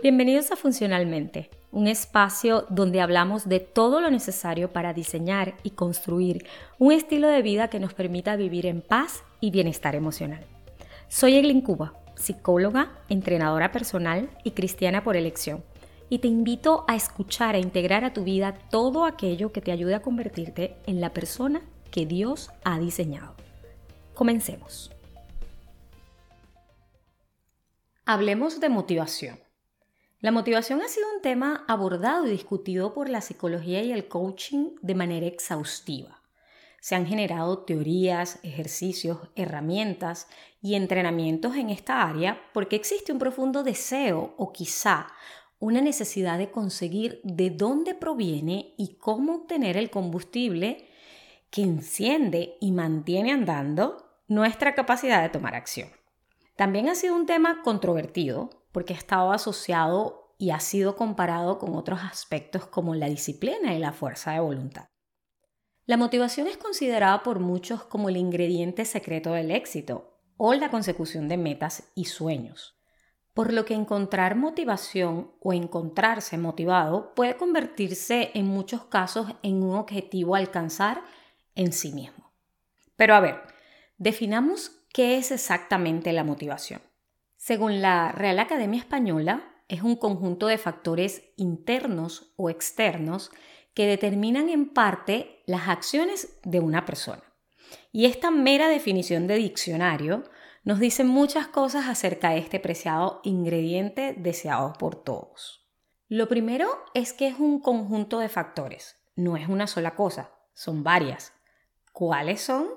Bienvenidos a Funcionalmente, un espacio donde hablamos de todo lo necesario para diseñar y construir un estilo de vida que nos permita vivir en paz y bienestar emocional. Soy Eglin Cuba, psicóloga, entrenadora personal y cristiana por elección, y te invito a escuchar e integrar a tu vida todo aquello que te ayude a convertirte en la persona que Dios ha diseñado. Comencemos. Hablemos de motivación. La motivación ha sido un tema abordado y discutido por la psicología y el coaching de manera exhaustiva. Se han generado teorías, ejercicios, herramientas y entrenamientos en esta área porque existe un profundo deseo o quizá una necesidad de conseguir de dónde proviene y cómo obtener el combustible que enciende y mantiene andando nuestra capacidad de tomar acción. También ha sido un tema controvertido porque ha estado asociado y ha sido comparado con otros aspectos como la disciplina y la fuerza de voluntad. La motivación es considerada por muchos como el ingrediente secreto del éxito o la consecución de metas y sueños, por lo que encontrar motivación o encontrarse motivado puede convertirse en muchos casos en un objetivo a alcanzar en sí mismo. Pero a ver, definamos qué es exactamente la motivación. Según la Real Academia Española, es un conjunto de factores internos o externos que determinan en parte las acciones de una persona. Y esta mera definición de diccionario nos dice muchas cosas acerca de este preciado ingrediente deseado por todos. Lo primero es que es un conjunto de factores, no es una sola cosa, son varias. ¿Cuáles son?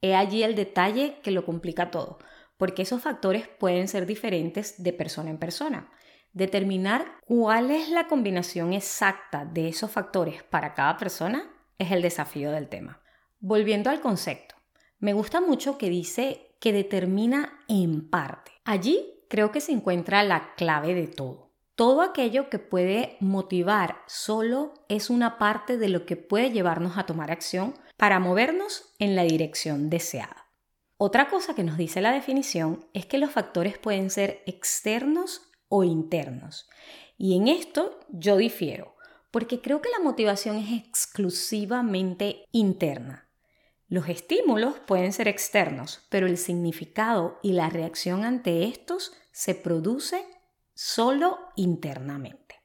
He allí el detalle que lo complica todo porque esos factores pueden ser diferentes de persona en persona. Determinar cuál es la combinación exacta de esos factores para cada persona es el desafío del tema. Volviendo al concepto, me gusta mucho que dice que determina en parte. Allí creo que se encuentra la clave de todo. Todo aquello que puede motivar solo es una parte de lo que puede llevarnos a tomar acción para movernos en la dirección deseada. Otra cosa que nos dice la definición es que los factores pueden ser externos o internos. Y en esto yo difiero, porque creo que la motivación es exclusivamente interna. Los estímulos pueden ser externos, pero el significado y la reacción ante estos se produce solo internamente.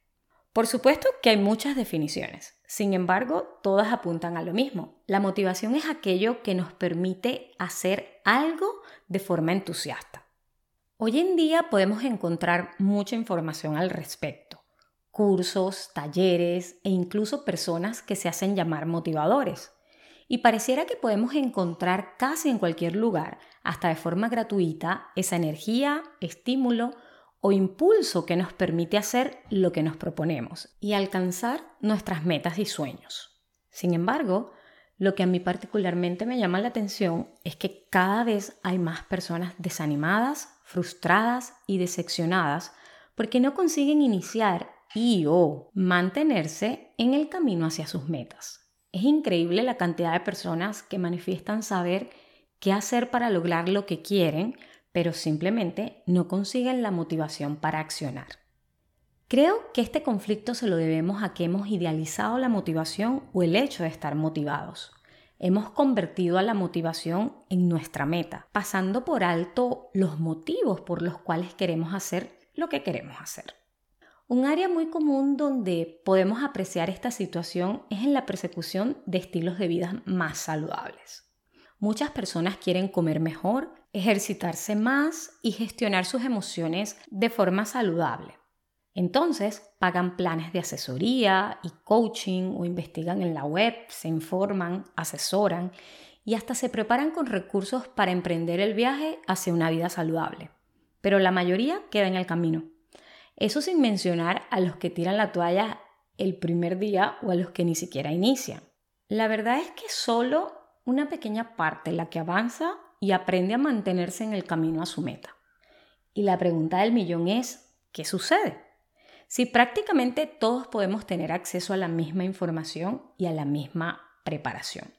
Por supuesto que hay muchas definiciones. Sin embargo, todas apuntan a lo mismo. La motivación es aquello que nos permite hacer algo de forma entusiasta. Hoy en día podemos encontrar mucha información al respecto. Cursos, talleres e incluso personas que se hacen llamar motivadores. Y pareciera que podemos encontrar casi en cualquier lugar, hasta de forma gratuita, esa energía, estímulo o impulso que nos permite hacer lo que nos proponemos y alcanzar nuestras metas y sueños. Sin embargo, lo que a mí particularmente me llama la atención es que cada vez hay más personas desanimadas, frustradas y decepcionadas porque no consiguen iniciar y o mantenerse en el camino hacia sus metas. Es increíble la cantidad de personas que manifiestan saber qué hacer para lograr lo que quieren, pero simplemente no consiguen la motivación para accionar. Creo que este conflicto se lo debemos a que hemos idealizado la motivación o el hecho de estar motivados. Hemos convertido a la motivación en nuestra meta, pasando por alto los motivos por los cuales queremos hacer lo que queremos hacer. Un área muy común donde podemos apreciar esta situación es en la persecución de estilos de vida más saludables. Muchas personas quieren comer mejor, ejercitarse más y gestionar sus emociones de forma saludable. Entonces, pagan planes de asesoría y coaching o investigan en la web, se informan, asesoran y hasta se preparan con recursos para emprender el viaje hacia una vida saludable. Pero la mayoría queda en el camino. Eso sin mencionar a los que tiran la toalla el primer día o a los que ni siquiera inician. La verdad es que solo una pequeña parte la que avanza y aprende a mantenerse en el camino a su meta. Y la pregunta del millón es, ¿qué sucede? Si prácticamente todos podemos tener acceso a la misma información y a la misma preparación.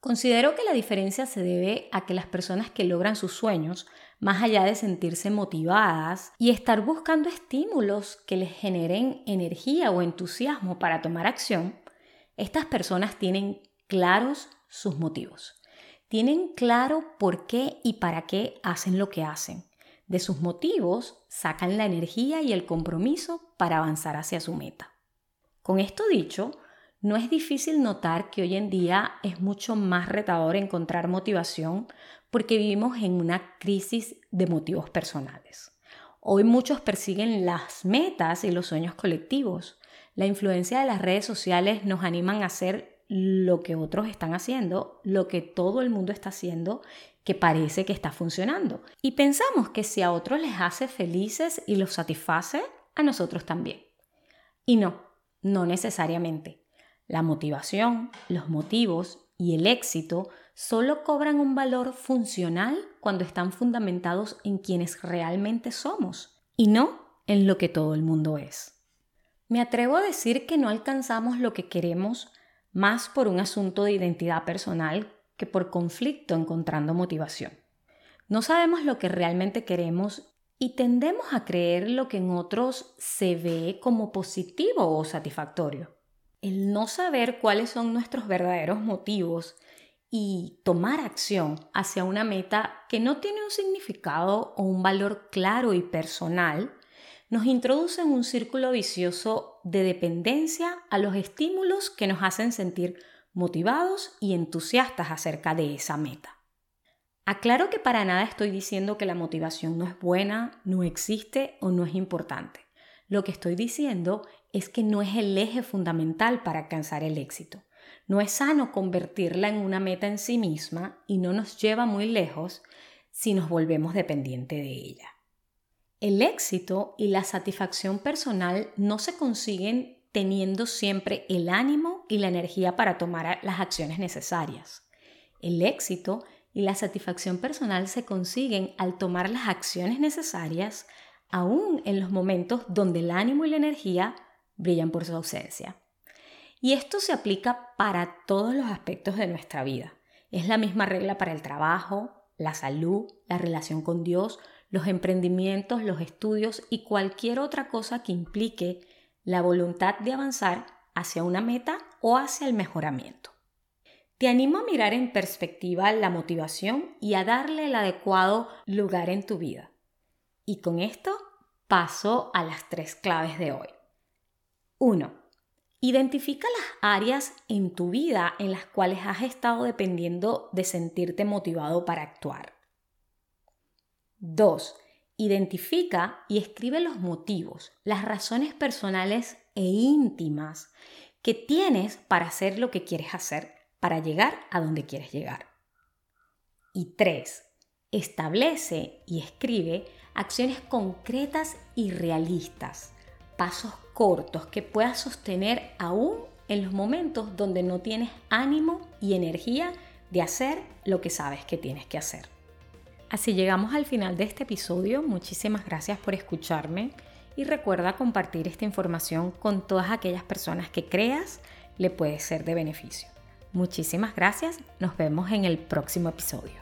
Considero que la diferencia se debe a que las personas que logran sus sueños, más allá de sentirse motivadas y estar buscando estímulos que les generen energía o entusiasmo para tomar acción, estas personas tienen claros sus motivos. Tienen claro por qué y para qué hacen lo que hacen. De sus motivos sacan la energía y el compromiso para avanzar hacia su meta. Con esto dicho, no es difícil notar que hoy en día es mucho más retador encontrar motivación porque vivimos en una crisis de motivos personales. Hoy muchos persiguen las metas y los sueños colectivos. La influencia de las redes sociales nos animan a hacer lo que otros están haciendo, lo que todo el mundo está haciendo, que parece que está funcionando. Y pensamos que si a otros les hace felices y los satisface, a nosotros también. Y no, no necesariamente. La motivación, los motivos y el éxito solo cobran un valor funcional cuando están fundamentados en quienes realmente somos y no en lo que todo el mundo es. Me atrevo a decir que no alcanzamos lo que queremos más por un asunto de identidad personal que por conflicto encontrando motivación. No sabemos lo que realmente queremos y tendemos a creer lo que en otros se ve como positivo o satisfactorio el no saber cuáles son nuestros verdaderos motivos y tomar acción hacia una meta que no tiene un significado o un valor claro y personal, nos introduce en un círculo vicioso de dependencia a los estímulos que nos hacen sentir motivados y entusiastas acerca de esa meta. Aclaro que para nada estoy diciendo que la motivación no es buena, no existe o no es importante. Lo que estoy diciendo es que no es el eje fundamental para alcanzar el éxito. No es sano convertirla en una meta en sí misma y no nos lleva muy lejos si nos volvemos dependientes de ella. El éxito y la satisfacción personal no se consiguen teniendo siempre el ánimo y la energía para tomar las acciones necesarias. El éxito y la satisfacción personal se consiguen al tomar las acciones necesarias aún en los momentos donde el ánimo y la energía brillan por su ausencia. Y esto se aplica para todos los aspectos de nuestra vida. Es la misma regla para el trabajo, la salud, la relación con Dios, los emprendimientos, los estudios y cualquier otra cosa que implique la voluntad de avanzar hacia una meta o hacia el mejoramiento. Te animo a mirar en perspectiva la motivación y a darle el adecuado lugar en tu vida. Y con esto paso a las tres claves de hoy. 1. Identifica las áreas en tu vida en las cuales has estado dependiendo de sentirte motivado para actuar. 2. Identifica y escribe los motivos, las razones personales e íntimas que tienes para hacer lo que quieres hacer, para llegar a donde quieres llegar. Y 3. Establece y escribe acciones concretas y realistas pasos cortos que puedas sostener aún en los momentos donde no tienes ánimo y energía de hacer lo que sabes que tienes que hacer. Así llegamos al final de este episodio. Muchísimas gracias por escucharme y recuerda compartir esta información con todas aquellas personas que creas le puede ser de beneficio. Muchísimas gracias. Nos vemos en el próximo episodio.